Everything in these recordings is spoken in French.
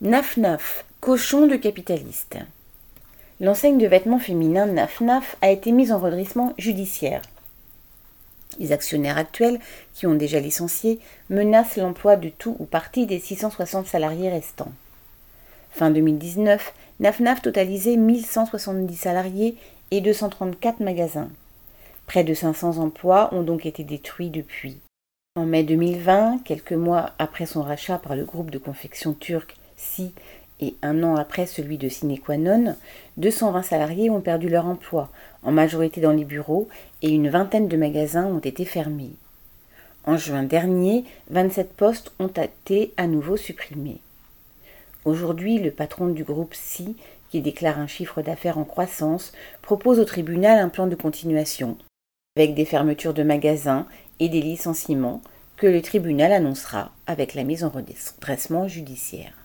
Naf Naf, cochon de capitaliste. L'enseigne de vêtements féminins Naf Naf a été mise en redressement judiciaire. Les actionnaires actuels, qui ont déjà licencié, menacent l'emploi de tout ou partie des 660 salariés restants. Fin 2019, NAFNAF totalisait 1170 salariés et 234 magasins. Près de 500 emplois ont donc été détruits depuis. En mai 2020, quelques mois après son rachat par le groupe de confection turc Si et un an après celui de Sine 220 salariés ont perdu leur emploi, en majorité dans les bureaux, et une vingtaine de magasins ont été fermés. En juin dernier, 27 postes ont été à nouveau supprimés. Aujourd'hui, le patron du groupe Si, qui déclare un chiffre d'affaires en croissance, propose au tribunal un plan de continuation, avec des fermetures de magasins et des licenciements que le tribunal annoncera avec la mise en redressement judiciaire.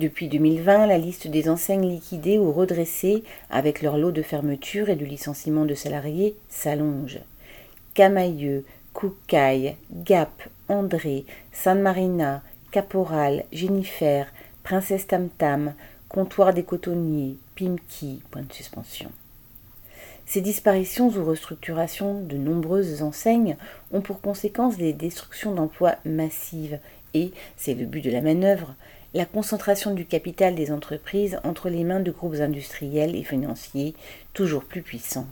Depuis 2020, la liste des enseignes liquidées ou redressées avec leur lot de fermetures et de licenciements de salariés s'allonge. Camailleux, Koukaï, Gap, André, San Marina, Caporal, Jennifer, Princesse Tam Tam, Comptoir des Cotonniers, Pimki, point de suspension. Ces disparitions ou restructurations de nombreuses enseignes ont pour conséquence des destructions d'emplois massives et, c'est le but de la manœuvre, la concentration du capital des entreprises entre les mains de groupes industriels et financiers toujours plus puissants.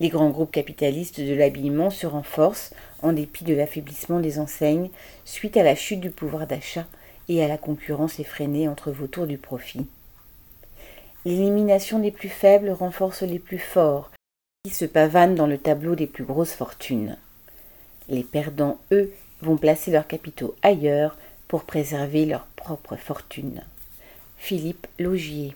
Les grands groupes capitalistes de l'habillement se renforcent en dépit de l'affaiblissement des enseignes suite à la chute du pouvoir d'achat et à la concurrence effrénée entre vautours du profit. L'élimination des plus faibles renforce les plus forts, qui se pavanent dans le tableau des plus grosses fortunes. Les perdants, eux, vont placer leurs capitaux ailleurs pour préserver leur propre fortune. Philippe Logier